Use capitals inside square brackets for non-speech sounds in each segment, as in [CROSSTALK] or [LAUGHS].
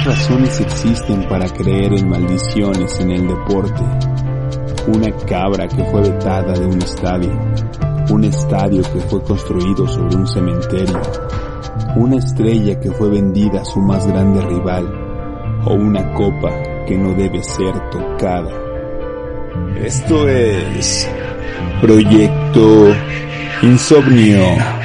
Muchas razones existen para creer en maldiciones en el deporte. Una cabra que fue vetada de un estadio. Un estadio que fue construido sobre un cementerio. Una estrella que fue vendida a su más grande rival. O una copa que no debe ser tocada. Esto es Proyecto Insomnio.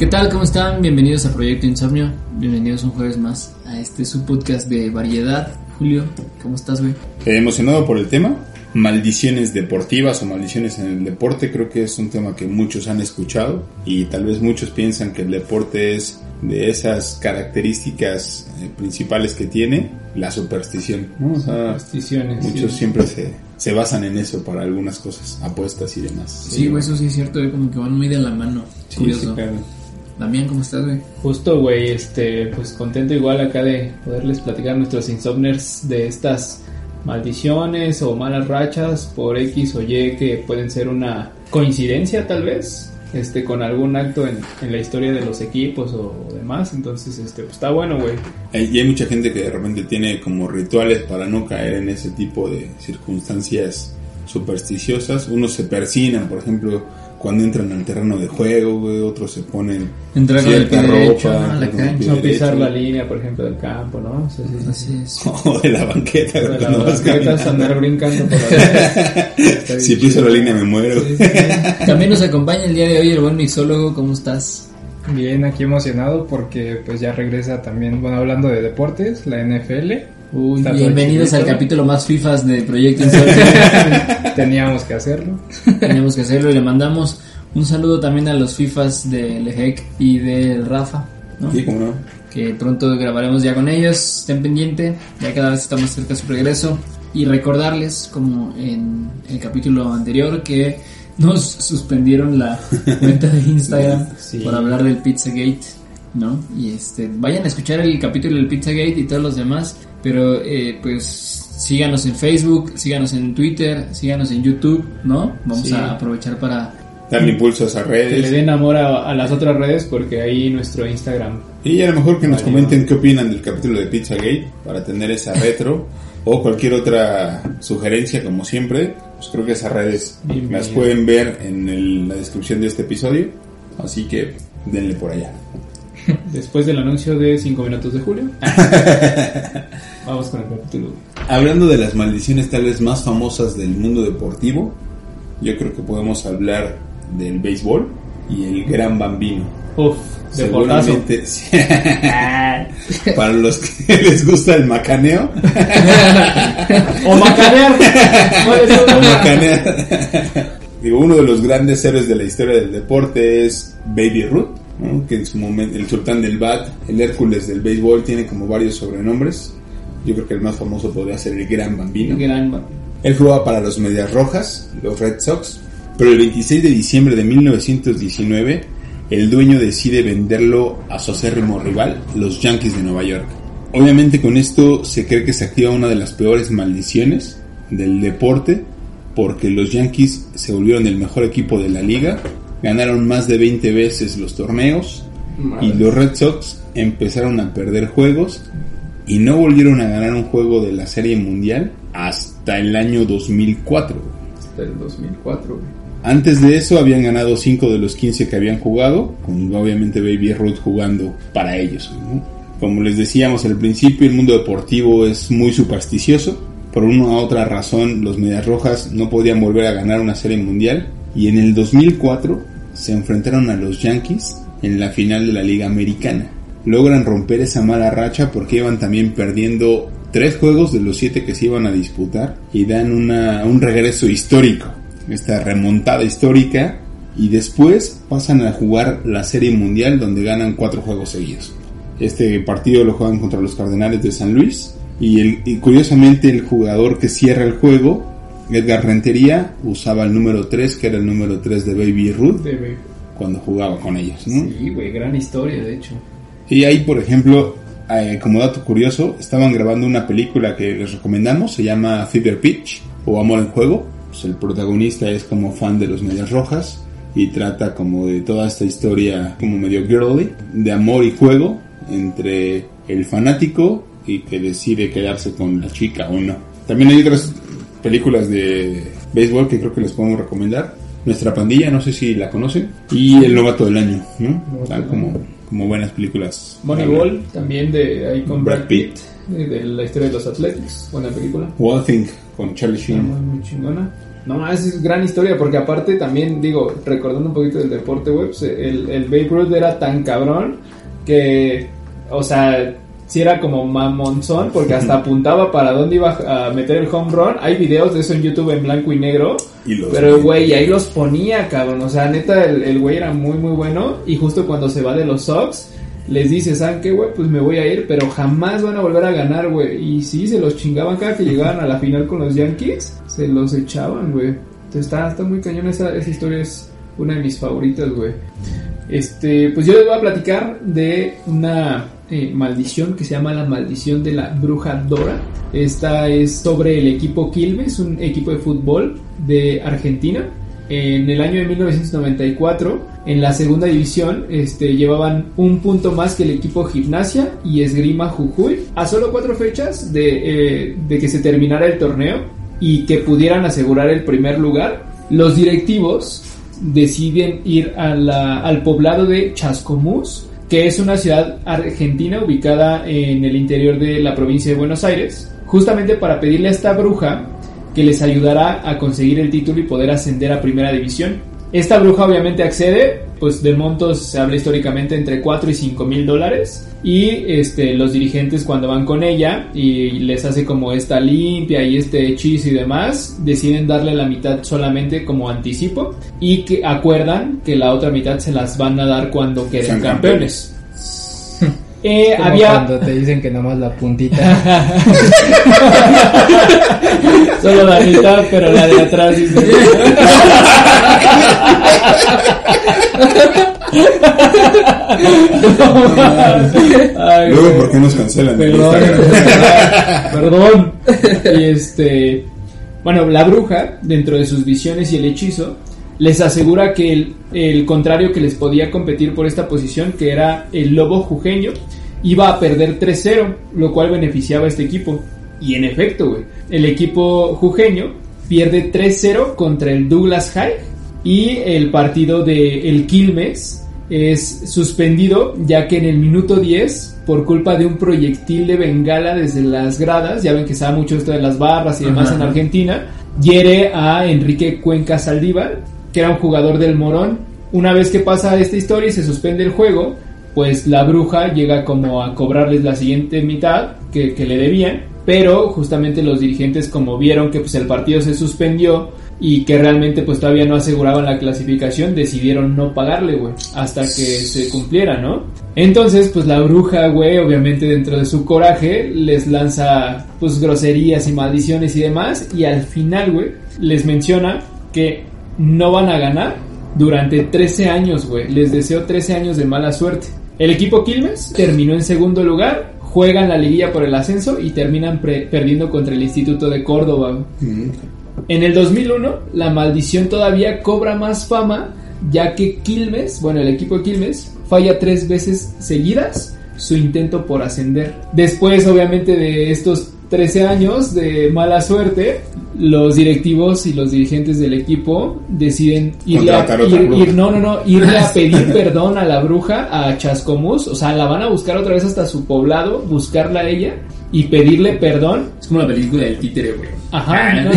¿Qué tal? ¿Cómo están? Bienvenidos a Proyecto Insomnio. Bienvenidos un jueves más a este su podcast de variedad. Julio, ¿cómo estás, güey? Eh, emocionado por el tema. Maldiciones deportivas o maldiciones en el deporte creo que es un tema que muchos han escuchado y tal vez muchos piensan que el deporte es de esas características eh, principales que tiene la superstición. ¿no? O sea, Supersticiones, muchos sí. siempre se, se basan en eso para algunas cosas, apuestas y demás. Sí, güey, eso sí es cierto, como que van muy de la mano. Sí, Curioso. sí, claro. Damián, ¿cómo estás, güey? Justo, güey, este, pues contento igual acá de poderles platicar a nuestros insomners de estas maldiciones o malas rachas por X o Y que pueden ser una coincidencia tal vez, este, con algún acto en, en la historia de los equipos o, demás, entonces, este, pues está bueno, güey. Y hay mucha gente que de repente tiene como rituales para no caer en ese tipo de circunstancias supersticiosas. Unos se persinan, por ejemplo, cuando entran al terreno de juego, güey. Otros se ponen Entrar con el cierta pie derecho a la entrar con el cancha. pie No pisar derecho. la línea, por ejemplo, del campo, ¿no? O sea, sí, sí, sí. Así es. [LAUGHS] O de la banqueta, De güey, cuando vas banquetas, caminando. andar brincando por la [LAUGHS] Si piso la línea me muero. Sí, sí, sí. También nos acompaña el día de hoy el buen mixólogo, ¿cómo estás? Bien, aquí emocionado porque pues ya regresa también, bueno, hablando de deportes, la NFL. Uy, bienvenidos al capítulo más FIFAs de Proyecto. [LAUGHS] Teníamos que hacerlo. Tenemos que hacerlo y le mandamos un saludo también a los FIFAs de Lejec y del Rafa, ¿no? Sí, cómo no. que pronto grabaremos ya con ellos, estén pendientes, ya cada vez estamos cerca de su regreso y recordarles como en el capítulo anterior que nos suspendieron la cuenta de Instagram [LAUGHS] Sí. por hablar del Pizzagate, ¿no? Y este, vayan a escuchar el capítulo del Pizzagate y todos los demás, pero eh, pues síganos en Facebook, síganos en Twitter, síganos en YouTube, ¿no? Vamos Sí. a aprovechar para Darle impulso a esas Que le redes. den amor a, a las otras redes porque ahí nuestro Instagram Y a lo mejor que nos Vale, comenten qué opinan del capítulo de Pizzagate para tener esa retro o cualquier otra sugerencia, como siempre. Pues creo que esas redes Bienvenido. las pueden ver en el- la descripción de este episodio. Así que denle por allá. [LAUGHS] Después del anuncio de 5 minutos de julio. [LAUGHS] Vamos con el capítulo. Hablando de las maldiciones tal vez más famosas del mundo deportivo, yo creo que podemos hablar del béisbol y el gran bambino. Uf, de. Seguramente, [LAUGHS] sí. para los que les gusta el macaneo, O macanear. Macanear. Digo, uno de los grandes héroes de la historia del deporte es Baby Ruth, ¿no? que en su momento, el sultán del bat, el Hércules del béisbol, tiene como varios sobrenombres. Yo creo que el más famoso podría ser el Gran Bambino. gran Él jugaba para los Medias Rojas, los Red Sox, pero el 26 de diciembre de 1919 el dueño decide venderlo a su acérrimo rival, los Yankees de Nueva York. Obviamente con esto se cree que se activa una de las peores maldiciones del deporte, porque los Yankees se volvieron el mejor equipo de la liga, ganaron más de 20 veces los torneos y los Red Sox empezaron a perder juegos y no volvieron a ganar un juego de la Serie Mundial hasta el año 2004. Hasta el 2004, güey. Antes de eso habían ganado 5 de los 15 que habían jugado, con obviamente Baby Ruth jugando para ellos. ¿no? Como les decíamos al principio, el mundo deportivo es muy supersticioso. Por una u otra razón, los Medias Rojas no podían volver a ganar una serie mundial. Y en el 2004 se enfrentaron a los Yankees en la final de la Liga Americana. Logran romper esa mala racha porque iban también perdiendo tres juegos de los siete que se iban a disputar y dan un regreso histórico esta remontada histórica y después pasan a jugar la Serie Mundial donde ganan cuatro juegos seguidos. Este partido lo juegan contra los Cardenales de San Luis y curiosamente el jugador que cierra el juego, Edgar Rentería, usaba el número 3 que era el número 3 de Baby Ruth De- de- cuando jugaba con ellos. ¿no? Sí, güey, gran historia, de hecho. Y ahí, por ejemplo, eh, como dato curioso, estaban grabando una película que les recomendamos, se llama Fever Pitch o Amor en Juego. Pues el protagonista es como fan de los Medias Rojas y trata como de toda esta historia como medio girly, de amor y juego entre el fanático y que decide quedarse con la chica o no. También hay otras películas de béisbol que creo que les podemos recomendar. Nuestra pandilla, no sé si la conocen, y El novato del año, ¿no? Están como, como buenas películas. Moneyball, también de ahí con Brad Brad Pitt, eh, de la historia de los Athletics, buena película. One Thing con Charlie Sheen. muy, muy chingona. No, es gran historia, porque aparte también, digo, recordando un poquito del deporte web, se- el, el Babe Ruth era tan cabrón que, o sea, si era como mamonzón, porque hasta apuntaba para dónde iba a meter el home run. Hay videos de eso en YouTube en blanco y negro. Y los- Pero, güey, ahí los ponía, cabrón. O sea, neta, el el güey era muy, muy bueno. Y justo cuando se va de los Sox, les dice, ¿saben qué, güey? Pues me voy a ir, pero jamás van a volver a ganar, güey. Y sí, se los chingaban cada que llegaban a la final con los Yankees. Se los echaban, güey. Entonces está, está muy cañón. Esa, esa historia es una de mis favoritas, güey. Este, pues yo les voy a platicar de una eh, maldición que se llama la maldición de la bruja Dora. Esta es sobre el equipo Quilmes, un equipo de fútbol de Argentina. En el año de 1994, en la segunda división, este, llevaban un punto más que el equipo Gimnasia y Esgrima Jujuy. A solo cuatro fechas de, eh, que se terminara el torneo y que pudieran asegurar el primer lugar, los directivos deciden ir a al poblado de Chascomús, que es una ciudad argentina ubicada en el interior de la provincia de Buenos Aires, justamente para pedirle a esta bruja que les ayudará a conseguir el título y poder ascender a primera división. Esta bruja obviamente accede, pues de montos se habla históricamente entre 4 y 5 mil dólares. Y este, los dirigentes cuando van con ella y les hace como esta limpia y este hechizo y demás, deciden darle la mitad solamente como anticipo y que acuerdan que la otra mitad se las van a dar cuando queden campeones. Eh, Como había cuando te dicen que nomás la puntita. [LAUGHS] solo la mitad, pero la de atrás dice- [LAUGHS] Ay, Luego. ¿por qué nos cancelan [LAUGHS] Perdón. Y este, bueno, la bruja, dentro de sus visiones y el hechizo, les asegura que el, el contrario que les podía competir por esta posición, que era el lobo jujeño, iba a perder 3-0, lo cual beneficiaba a este equipo. Y en efecto, güey, el equipo jujeño pierde 3-0 contra el Douglas High y el partido de el Quilmes es suspendido ya que en el minuto 10 por culpa de un proyectil de bengala desde las gradas, ya ven que sabe mucho esto de las barras y demás Ajá. en Argentina, hiere a Enrique Cuenca Saldívar, que era un jugador del Morón. Una vez que pasa esta historia y se suspende el juego, pues la bruja llega como a cobrarles la siguiente mitad que, que le debían, pero justamente los dirigentes como vieron que pues el partido se suspendió y que realmente pues todavía no aseguraban la clasificación, decidieron no pagarle, güey, hasta que se cumpliera, ¿no? Entonces, pues la bruja, güey, obviamente dentro de su coraje, les lanza pues groserías y maldiciones y demás, y al final, güey, les menciona que no van a ganar durante 13 años, güey. Les deseo 13 años de mala suerte. El equipo Quilmes terminó en segundo lugar, juegan la liguilla por el ascenso y terminan perdiendo contra el Instituto de Córdoba. Mm. En el 2001, la maldición todavía cobra más fama, ya que Quilmes, bueno, el equipo de Quilmes, falla tres veces seguidas su intento por ascender. Después, obviamente, de estos 13 años de mala suerte, los directivos y los dirigentes del equipo deciden irle a, ir- no, no, no, irle a [LAUGHS] pedir perdón a la bruja, a Chascomús, o sea, la van a buscar otra vez hasta su poblado, buscarla a ella y pedirle perdón. Es como la película del títere, güey. Ajá, ¿no?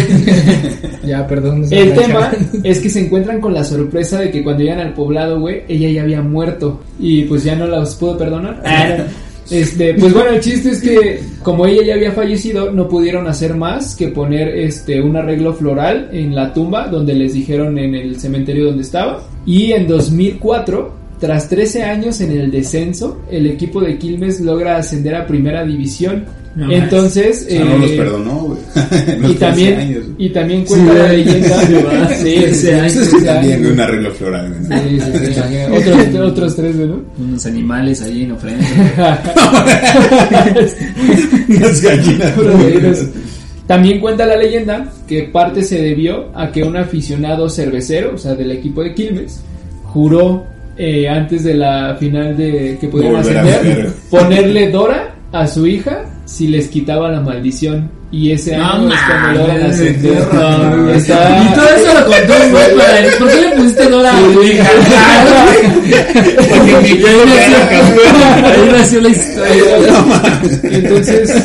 [LAUGHS] ya, perdón. El tema es que se encuentran con la sorpresa de que cuando llegan al poblado, güey, ella ya había muerto y pues ya no las pudo perdonar. Ah, Este, pues bueno, el chiste es que como ella ya había fallecido, no pudieron hacer más que poner este un arreglo floral en la tumba donde les dijeron en el cementerio donde estaba. Y en 2004, tras 13 años en el descenso, el equipo de Quilmes logra ascender a primera división. No. Entonces, O sea, no los eh, perdonó, güey. [LAUGHS] Los y 13 también, años. y también cuenta la leyenda. Sí, sí, sí, años. sí, sí, También un arreglo floral, güey. Sí, sí, sí. Otros, otros tres, ¿no? Unos animales ahí en ofrenda. [LAUGHS] Unas gallinas. También cuenta la leyenda que parte se debió a que un aficionado cervecero, o sea, del equipo de Quilmes, juró eh, antes de la final de que pudieran ascender ponerle Dora a su hija si les quitaba la maldición. Y ese No año es cuando logran mames, ascender. qué horror, güey. Está- Y todo eso lo contó un güey para él. ¿Por qué le pusiste Dora a tu hija? Porque mi [LAUGHS] Ahí nació la historia. Entonces,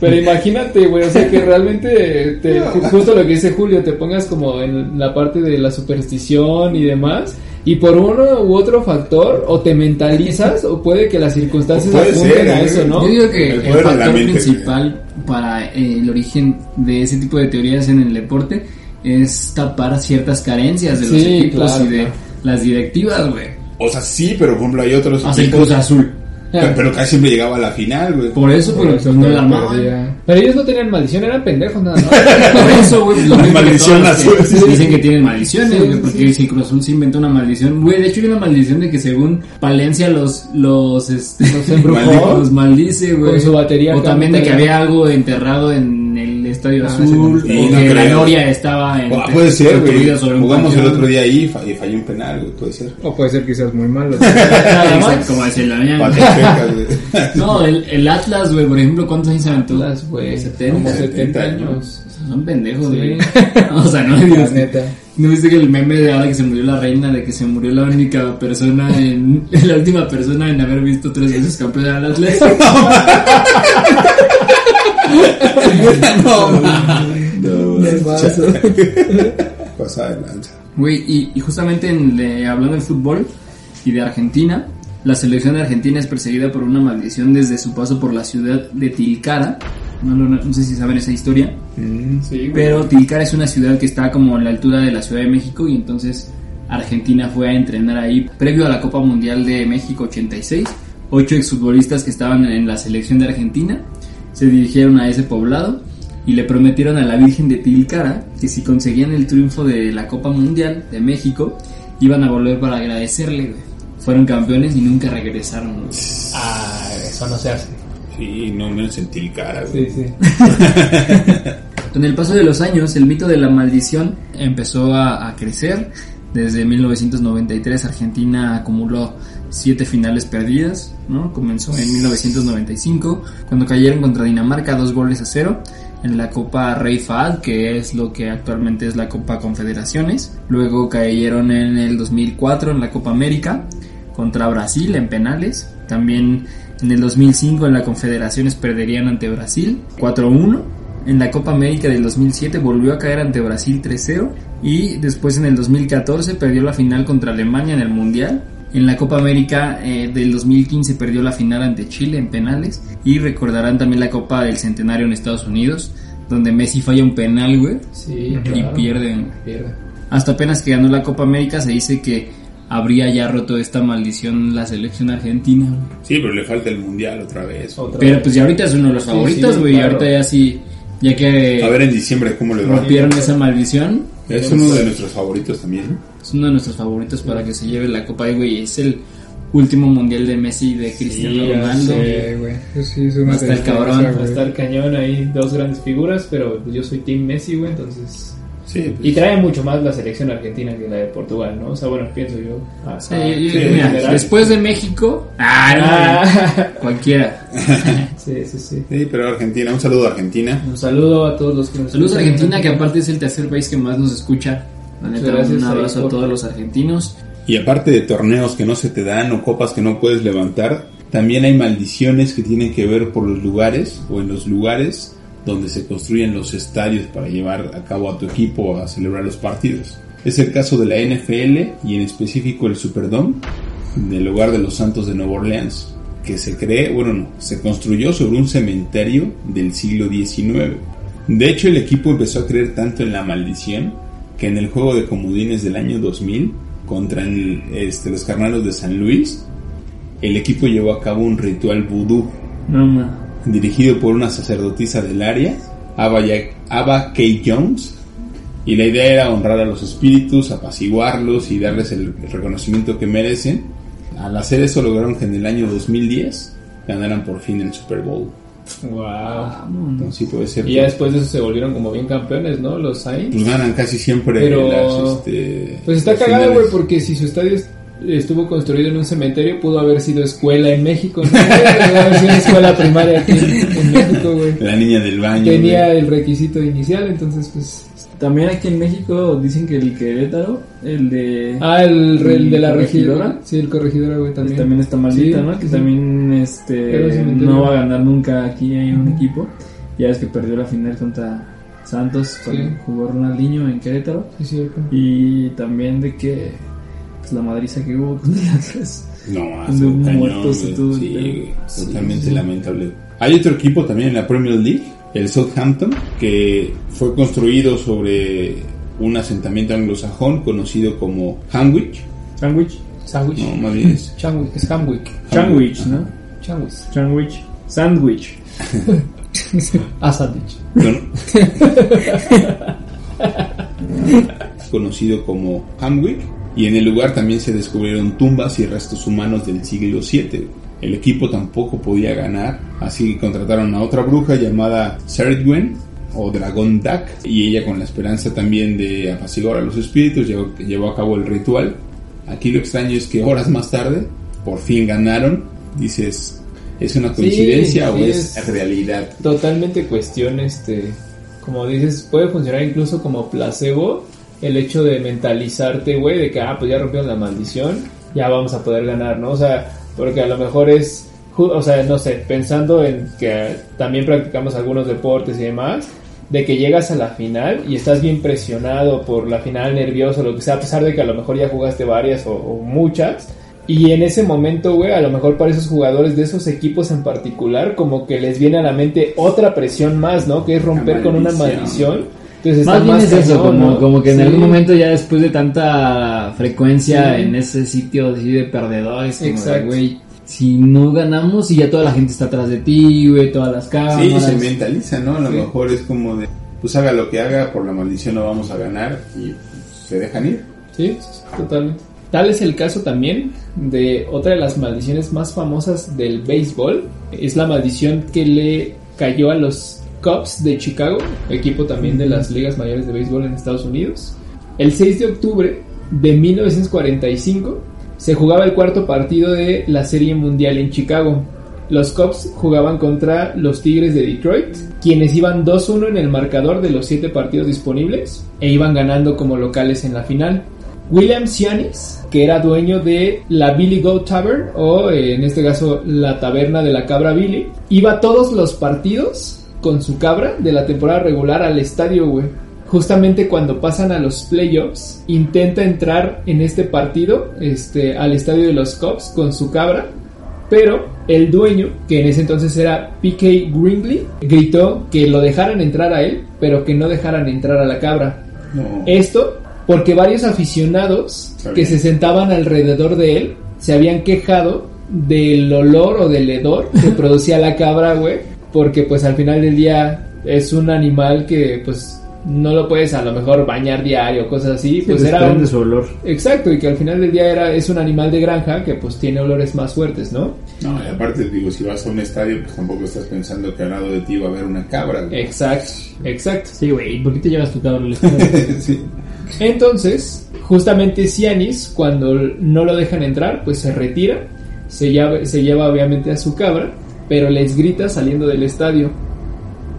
pero imagínate, güey, o sea que realmente, te- justo lo que dice Julio, te pongas como en la parte de la superstición y demás, y por uno u otro factor, o te mentalizas, o puede que las circunstancias apunten ser, a ¿eh? eso, ¿no? Yo digo que El factor principal para eh, el origen de ese tipo de teorías en el deporte es tapar ciertas carencias de los Sí, equipos claro, y de claro. las directivas, güey. O sea, sí, pero por ejemplo hay otros equipos, Cruz Azul. Pero, pero casi siempre llegaba a la final, güey. Por eso, Por pero eso no la perdía. Pero ellos no tenían maldición, eran pendejos nada más. [LAUGHS] Por eso, güey, Maldición que azul, sí. Dicen que tienen maldiciones, Sí, güey, sí, porque si Cruz Azul se inventó una maldición. Güey, de hecho hay una maldición de que según Palencia los, los, este, Los embrujó. los maldice, güey. Con su batería O también de que había algo enterrado en Estadio Ah, Azul, sí, o no que la. Noria estaba en, Ah, puede ser, güey. Jugamos el otro día ahí y fa- y falló un penal, güey, puede ser. O puede ser quizás muy malo. [LAUGHS] Como decía la güey. [LAUGHS] No, el, el Atlas, güey, por ejemplo, ¿cuántos años se aventó? Atlas, güey, 70. como 70 70 años. Son pendejos, Sí. güey. [LAUGHS] o sea, no digas. neta. ¿No viste que el meme de ahora que se murió la reina, de que se murió la única persona en. la última persona en haber visto tres veces campeón del Atlas? Del vaso. Pasada de lanza. Güey, y, y justamente en, de- hablando de fútbol y de Argentina, la selección de Argentina es perseguida por una maldición desde su paso por la ciudad de Tilcara. No, no, no, no sé si saben esa historia. Sí, güey. Pero Tilcara es una ciudad que está como a la altura de la Ciudad de México y entonces Argentina fue a entrenar ahí previo a la Copa Mundial de México 86. Ocho exfutbolistas que estaban en la selección de Argentina se dirigieron a ese poblado y le prometieron a la Virgen de Tilcara que si conseguían el triunfo de la Copa Mundial de México iban a volver para agradecerle. güey. Fueron campeones y nunca regresaron. güey. Ah, eso no se hace. Sí, no menos en Tilcara, güey. Sí, sí. [LAUGHS] Con el paso de los años, el mito de la maldición empezó a, a crecer. Desde 1993 Argentina acumuló siete finales perdidas, ¿no? Comenzó en 1995 cuando cayeron contra Dinamarca dos goles a cero en la Copa Rey Fahd, que es lo que actualmente es la Copa Confederaciones. Luego cayeron en el 2004 en la Copa América contra Brasil en penales. También en el 2005 en la Confederaciones perderían ante Brasil 4-1. En la Copa América del 2007 volvió a caer ante Brasil 3-0 y después en el 2014 perdió la final contra Alemania en el Mundial. En la Copa América eh, del 2015 perdió la final ante Chile en penales y recordarán también la Copa del Centenario en Estados Unidos donde Messi falla un penal, güey, Sí, y claro. pierden. Pierde. Hasta apenas que ganó la Copa América se dice que habría ya roto esta maldición la selección argentina. güey. Sí, pero le falta el mundial otra vez. Otra Pero vez. pues ya ahorita es uno de los Sí, favoritos, sí, güey. claro. Ahorita ya sí, ya que A ver en diciembre cómo le va. rompieron esa maldición, Es uno de nuestros favoritos también. Es uno de nuestros favoritos para que se lleve la Copa y güey, es el último mundial de Messi y de Cristiano Sí, Ronaldo. Sí, sí es una cabrón, Va a estar cañón ahí, dos grandes figuras, pero pues yo soy Team Messi, güey, entonces... Sí, pues, Y trae mucho más la selección argentina que la de Portugal, ¿no? O sea, bueno, pienso yo. Ah, Sí, ah, yo- mira, después de México, ah, Ah, [LAUGHS] no, cualquiera. sí, sí, sí. sí, pero Argentina, un saludo a Argentina. Un saludo a todos los que nos Saludos a. Argentina, que aparte es el tercer país que más nos escucha. La neta, gracias un abrazo a todos los argentinos. Y aparte de torneos que no se te dan o copas que no puedes levantar, también hay maldiciones que tienen que ver por los lugares o en los lugares donde se construyen los estadios para llevar a cabo a tu equipo a celebrar los partidos. Es el caso de la NFL y en específico el Superdome del hogar de los Santos de Nueva Orleans, que se cree, bueno, no, se construyó sobre un cementerio del siglo XIX. De hecho, el equipo empezó a creer tanto en la maldición que en el juego de comodines del año 2000 contra el- este, los carnalos de San Luis, el equipo llevó a cabo un ritual vudú No, dirigido por una sacerdotisa del área, Aba K. Jones, y la idea era honrar a los espíritus, apaciguarlos y darles el reconocimiento que merecen. Al hacer eso lograron que en el año 2010 ganaran por fin el Super Bowl. Wow. Vámonos. Entonces, sí puede ser. Y ya después de eso se volvieron como bien campeones, ¿no? Los Saints. Pues ganan casi siempre Pero, las, este, Pues está las cagado, güey, porque si su estadio es- estuvo construido en un cementerio, pudo haber sido escuela en México, ¿no? [LAUGHS] Pudo haber sido escuela primaria aquí en, en México, güey. La niña del baño. Tenía el requisito inicial, entonces, pues. También aquí en México dicen que el Querétaro, el de... Ah, el, re- el de la ¿Corregidora? regidora. Sí, el corregidora, güey, también, también. está maldita, Sí, ¿no? Que sí. también este no va a ganar nunca aquí hay un equipo. Ya es que perdió la final contra Santos cuando Sí. jugó Ronaldinho en Querétaro. Sí, cierto. Y también de que pues, la madriza que hubo con el Atlas. [LAUGHS] No, hace un un cañón, muerto se güey. tuvo, Sí, totalmente sí. lamentable. Hay otro equipo también en la Premier League, el Southampton, que fue construido sobre un asentamiento anglosajón conocido como Hanwich. Sandwich. Sandwich. No, más bien es [LAUGHS] Chanwick, es Hamwick. Sandwich, ¿no? Chanwick. Sandwich. Sandwich. [LAUGHS] Ah, sandwich. Bueno. [LAUGHS] conocido como Hamwick y en el lugar también se descubrieron tumbas y restos humanos del siglo VII. El equipo tampoco podía ganar, así contrataron a otra bruja llamada Ceridwen o Dragón Duck y ella con la esperanza también de apaciguar a los espíritus llevó, llevó a cabo el ritual. Aquí lo extraño es que horas más tarde por fin ganaron. Dices, ¿es una coincidencia Sí, o sí, es, es- realidad? Totalmente cuestión, este. Como dices, puede funcionar incluso como placebo. El hecho de mentalizarte, güey, de que, ah, pues ya rompieron la maldición, ya vamos a poder ganar, ¿no? O sea, porque a lo mejor es. O sea, no sé, pensando en que también practicamos algunos deportes y demás, de que llegas a la final y estás bien presionado por la final, nervioso, lo que sea, a pesar de que a lo mejor ya jugaste varias o, o muchas. Y en ese momento, güey, a lo mejor para esos jugadores de esos equipos en particular, como que les viene a la mente otra presión más, ¿no? Que es romper con una maldición. Entonces Más bien es eso, como, ¿no? como que en Sí. algún momento ya después de tanta frecuencia Sí. en ese sitio así de perdedores, como de, Exacto. güey, si no ganamos y ya toda la gente está atrás de ti, güey, todas las Sí, cámaras. se mentaliza, ¿no? A lo Sí. mejor es como de, pues haga lo que haga, por la maldición no vamos a ganar y pues, se dejan ir. Sí, totalmente. Tal es el caso también de otra de las maldiciones más famosas del béisbol. Es la maldición que le cayó a los Cubs de Chicago, equipo también de las ligas mayores de béisbol en Estados Unidos. El 6 de octubre de 1945 se jugaba el cuarto partido de la Serie Mundial en Chicago. Los Cubs jugaban contra los Tigres de Detroit, quienes iban 2-1 en el marcador de los 7 partidos disponibles e iban ganando como locales en la final. William Cianis, que era dueño de la Billy Goat Tavern, o eh, en este caso la taberna de la cabra Billy, iba todos los partidos con su cabra de la temporada regular al estadio, güey. Justamente cuando pasan a los playoffs, intenta entrar en este partido, este, al estadio de los Cubs con su cabra, pero el dueño, que en ese entonces era PK Gringley, gritó que lo dejaran entrar a él, pero que no dejaran entrar a la cabra. No. Esto porque varios aficionados que se sentaban alrededor de él se habían quejado del olor o del hedor que [LAUGHS] producía la cabra, güey, porque pues al final del día es un animal que pues no lo puedes a lo mejor bañar diario, cosas así, Sí, pues era desprende un- su olor. Exacto, y que al final del día era, es un animal de granja que pues tiene olores más fuertes, ¿no? No, y aparte, digo, si vas a un estadio, pues tampoco estás pensando que al lado de ti va a haber una cabra. güey. Exacto, exacto. Sí, güey, ¿por qué te llevas tu cabra al [LAUGHS] estadio? sí. Entonces, justamente Cianis, cuando no lo dejan entrar, pues se retira, se lleva, se lleva obviamente a su cabra, pero les grita saliendo del estadio.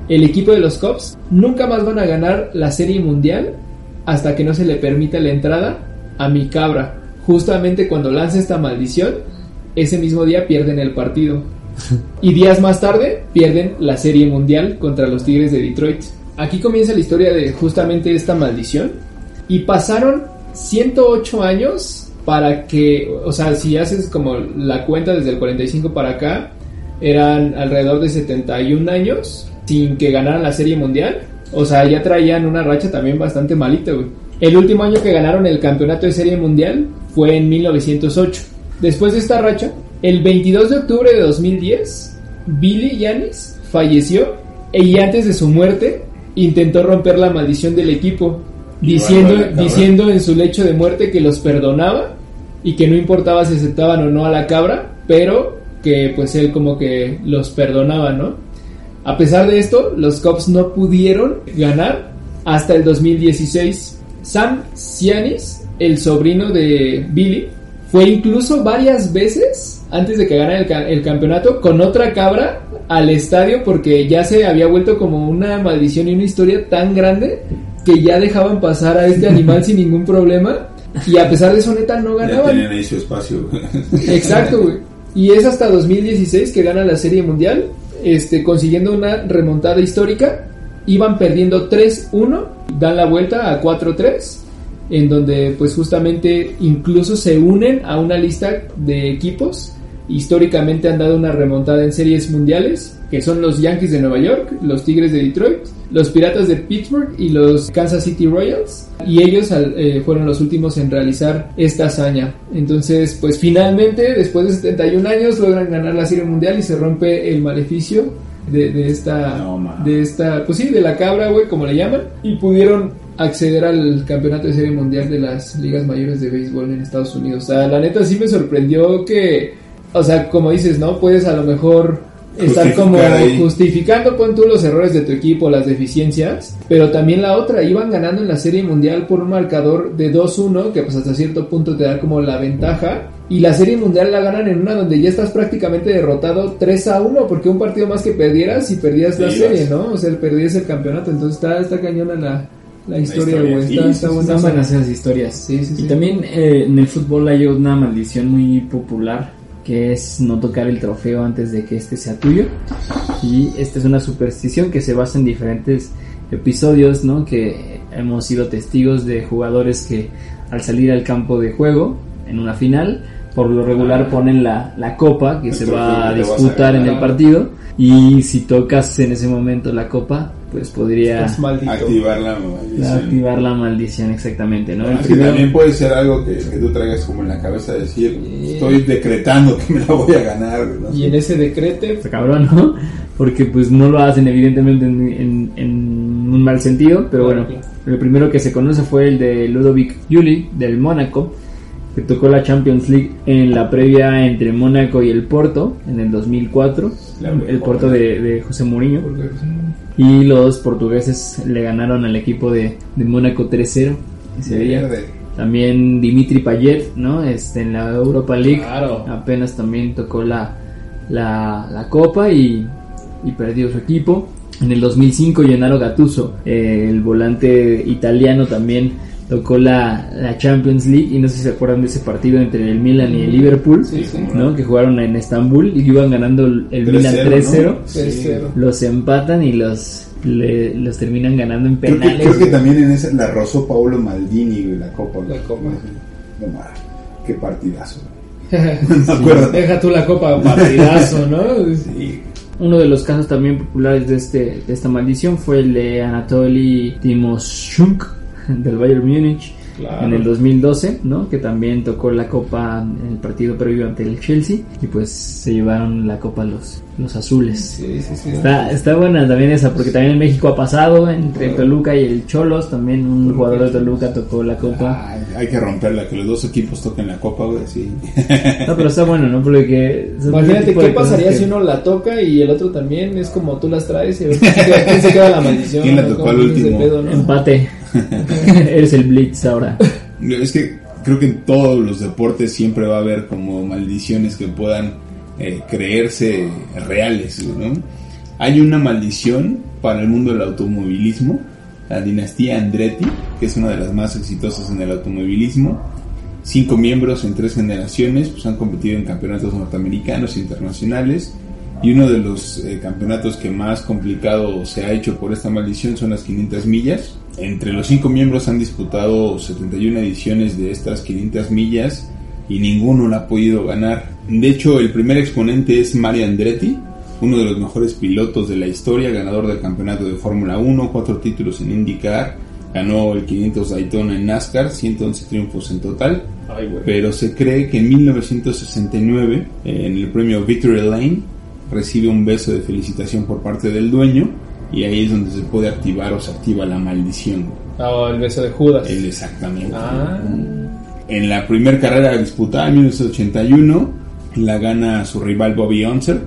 El equipo de los Cubs nunca más van a ganar la serie mundial hasta que no se le permita la entrada a mi cabra. Justamente cuando lanza esta maldición, ese mismo día pierden el partido. Y días más tarde pierden la serie mundial contra los Tigres de Detroit. Aquí comienza la historia de justamente esta maldición. Y pasaron 108 años para que, o sea, si haces como la cuenta desde el 45 para acá, eran alrededor de 71 años sin que ganaran la serie mundial. O sea, ya traían una racha también bastante malita, güey. El último año que ganaron el campeonato de serie mundial fue en 1908. Después de esta racha, el 22 de octubre de 2010, Billy Yanis falleció y antes de su muerte intentó romper la maldición del equipo, diciendo, diciendo en su lecho de muerte que los perdonaba y que no importaba si aceptaban o no a la cabra, pero que pues él como que los perdonaba, ¿no? A pesar de esto, los Cubs no pudieron ganar hasta el 2016. Sam Cianis, el sobrino de Billy, fue incluso varias veces antes de que ganara el, el campeonato con otra cabra al estadio porque ya se había vuelto como una maldición y una historia tan grande que ya dejaban pasar a este animal [LAUGHS] sin ningún problema y a pesar de eso neta no Ya ganaban. tenían ahí su espacio. Exacto, güey. Y es hasta 2016 que gana la Serie Mundial, este, consiguiendo una remontada histórica. Iban perdiendo 3-1, dan la vuelta a 4-3, en donde pues justamente incluso se unen a una lista de equipos. Históricamente han dado una remontada en series mundiales, que son los Yankees de Nueva York, los Tigres de Detroit, los Piratas de Pittsburgh y los Kansas City Royals. Y ellos eh, fueron los últimos en realizar esta hazaña. Entonces, pues finalmente, después de 71 años, logran ganar la Serie Mundial y se rompe el maleficio de, de esta, No, de esta, pues sí, de la cabra, güey, como le llaman. Y pudieron acceder al campeonato de Serie Mundial de las ligas mayores de béisbol en Estados Unidos. O sea, la neta sí me sorprendió que, o sea, como dices, ¿no? Puedes a lo mejor estar como ahí. justificando pon tú los errores de tu equipo, las deficiencias, pero también la otra, iban ganando en la serie mundial por un marcador de 2-1, que pues hasta cierto punto te da como la ventaja, y la serie mundial la ganan en una donde ya estás prácticamente derrotado 3-1, porque un partido más que perdieras y perdías la Sí, serie. ¿no? O sea, perdías el campeonato, entonces está, está cañona la, la historia, güey, sí, está, sí, buena. Esas historias. Sí, sí, sí. Y también eh, en el fútbol hay una maldición muy popular que es no tocar el trofeo antes de que este sea tuyo. Y esta es una superstición que se basa en diferentes episodios, ¿no? Que hemos sido testigos de jugadores que al salir al campo de juego en una final, por lo regular ponen la, la copa que El se va a disputar en el partido. Y si tocas en ese momento la copa, pues podría. Activar la maldición. activar la maldición exactamente, ¿no? Así primero- también puede ser algo que, que tú traigas como en la cabeza, decir, estoy decretando que me la voy a ganar. ¿no? Y en ese decrete, Está cabrón, ¿no? Porque pues no lo hacen evidentemente en, en- en un mal sentido, pero bueno, el primero que se conoce fue el de Ludovic Juli del Mónaco, que tocó la Champions League en la previa entre Mónaco y el Porto en el 2004, La mejor. el Porto de, de José Mourinho, y los portugueses le ganaron al equipo de, de Mónaco 3-0 ese día. Verde. También Dimitri Payet, ¿no? Este, en la Europa League Claro. apenas también tocó la, la, la copa y, y perdió su equipo. En el 2005 Gennaro Gattuso, eh, el volante italiano también tocó la, la Champions League y no sé si se acuerdan de ese partido entre el Milan y el Liverpool, Sí, sí. ¿no? Que jugaron en Estambul y iban ganando el, Milan 3-0. ¿no? Tercero. Los empatan y los, le- los terminan ganando en Creo que, penales. creo que también en esa la rozó Paolo Maldini, güey, la copa. La copa. No, qué partidazo. [LAUGHS] Deja tú la copa, partidazo, ¿no? Sí. Uno de los casos también populares de, este, de esta maldición fue el de Anatoly Timoshuk [LAUGHS] del Bayern Múnich Claro. en el 2012, ¿no? Que también tocó la copa en el partido previo ante el Chelsea y pues se llevaron la copa los, los azules. Sí, sí, sí. Está, está buena también esa, porque también en México ha pasado, entre Toluca y el Cholos, también un jugador de Toluca tocó la copa. Ay, hay que romperla, que los dos equipos toquen la copa, güey, sí. [LAUGHS] No, pero está bueno, ¿no? Porque... Imagínate qué pasaría que- si uno la toca y el otro también es como tú las traes y a ver [LAUGHS] quién se queda, la maldición. ¿Quién la tocó al último? pedo, ¿no? Empate. [LAUGHS] Eres el Blitz ahora. Es que creo que en todos los deportes siempre va a haber como maldiciones que puedan eh, creerse reales. Hay una maldición para el mundo del automovilismo, la dinastía Andretti, que es una de las más exitosas en el automovilismo. Cinco miembros en tres generaciones pues, han competido en campeonatos norteamericanos e internacionales. Y uno de los eh, campeonatos que más complicado se ha hecho por esta maldición son las 500 millas. Entre los cinco miembros han disputado 71 ediciones de estas 500 millas y ninguno la ha podido ganar. De hecho, el primer exponente es Mario Andretti, uno de los mejores pilotos de la historia, ganador del campeonato de Fórmula 1, cuatro títulos en IndyCar, ganó el 500 Daytona en NASCAR, 111 triunfos en total. Ay. Pero se cree que en 1969, eh, en el premio Victory Lane, recibe un beso de felicitación por parte del dueño y ahí es donde se puede activar o se activa la maldición. Ah, el beso de Judas. Exactamente. Ah. En la primera carrera disputada en 1981, la gana su rival Bobby Unser.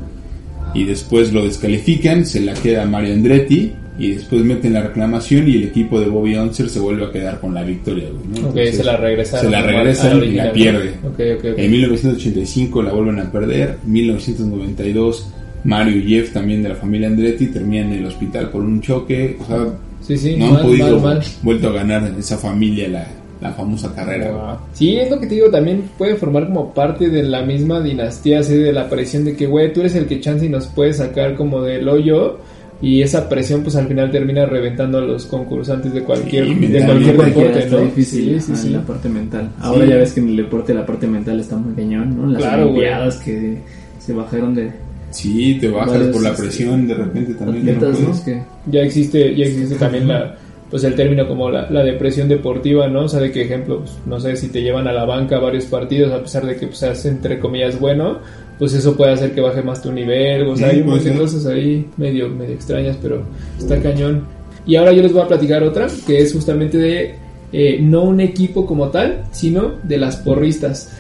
y después lo descalifican, se la queda Mario Andretti y después meten la reclamación y el equipo de Bobby Unser se vuelve a quedar con la victoria. ¿no? Entonces, se la regresaron. se la regresan y la pierde. Ok, ok, ok. En 1985 la vuelven a perder. 1992 Mario y Jeff también de la familia Andretti terminan en el hospital por un choque. O sea, Sí, sí, no mal, han podido mal, mal. vuelto a ganar en esa familia la, la famosa carrera. Sí, es lo que te digo, también puede formar como parte de la misma dinastía, así de la presión de que, güey, tú eres el que chance y nos puede sacar como del hoyo. Y esa presión, pues al final termina reventando a los concursantes de cualquier, Sí, de cualquier deporte, ¿no? difícil Sí, sí, ah, sí. la parte mental. Ahora ya ves que en el deporte la parte mental está muy cañón, ¿no? Las Claro, olimpiadas que se bajaron de Sí, te bajas Varios, por la este, presión de repente también. ya no atletas, ¿no? puedes. Que Ya existe, ya existe también la, pues el término como la, la depresión deportiva, ¿no? O sea, de que ejemplo, pues, no sé, si te llevan a la banca varios partidos, a pesar de que pues seas entre comillas bueno, pues eso puede hacer que baje más tu nivel, o sea, Sí, hay ser. cosas ahí medio, medio extrañas, pero está cañón. Y ahora yo les voy a platicar otra, que es justamente de eh, no un equipo como tal, sino de las porristas.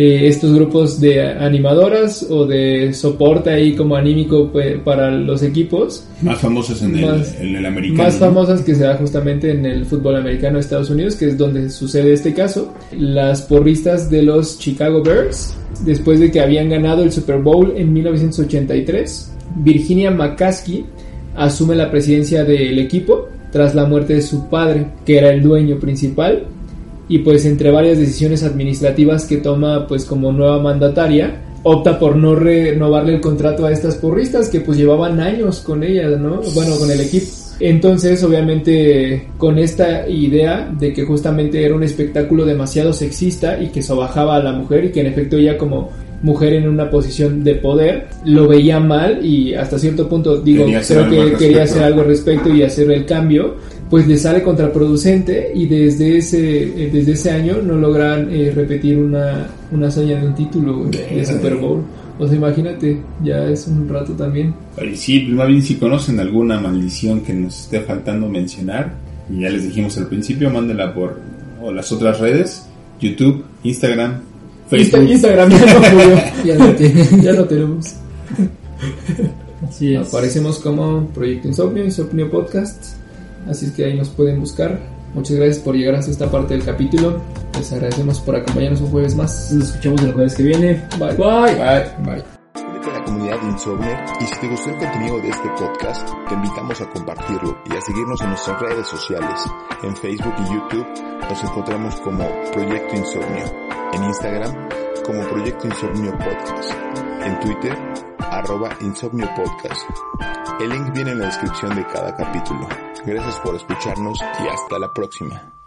Eh, estos grupos de animadoras o de soporte ahí como anímico pues, para los equipos Más famosas en, Más- el, en el americano. más famosas que se da justamente en el fútbol americano de Estados Unidos, que es donde sucede este caso. Las porristas de los Chicago Bears, después de que habían ganado el Super Bowl en 1983, Virginia McCaskey asume la presidencia del equipo tras la muerte de su padre, que era el dueño principal, y pues entre varias decisiones administrativas que toma pues como nueva mandataria, opta por no renovarle el contrato a estas porristas que pues llevaban años con ellas, ¿no? Bueno, con el equipo. Entonces, obviamente, con esta idea de que justamente era un espectáculo demasiado sexista y que sobajaba a la mujer y que en efecto ella como mujer en una posición de poder lo veía mal y hasta cierto punto digo creo que quería hacer algo al respecto y hacer el cambio pues le sale contraproducente y desde ese eh, desde ese año no logran eh, repetir una, una hazaña de un título de. Super Bowl o sea imagínate ya es un rato también Y sí, pues más bien si conocen alguna maldición que nos esté faltando mencionar, y ya les dijimos al principio, mándenla por o las otras redes, YouTube, Instagram, Insta- Facebook. Instagram ya no ya lo tiene. ya lo tenemos Así es. Aparecemos como Proyecto Insomnio, Insomnio Podcast. Así es que ahí nos pueden buscar. Muchas gracias por llegar hasta esta parte del capítulo. Les agradecemos por acompañarnos un jueves más. Nos escuchamos el jueves que viene. Bye. Bye. Bye. Bye. A la comunidad de Insomner y si te gustó el contenido de este podcast, te invitamos a compartirlo y a seguirnos en nuestras redes sociales. En Facebook y YouTube nos encontramos como Proyecto Insomnio. En Instagram como Proyecto Insomnio Podcast. En Twitter arroba Insomnio Podcast. El link viene en la descripción de cada capítulo. Gracias por escucharnos y hasta la próxima.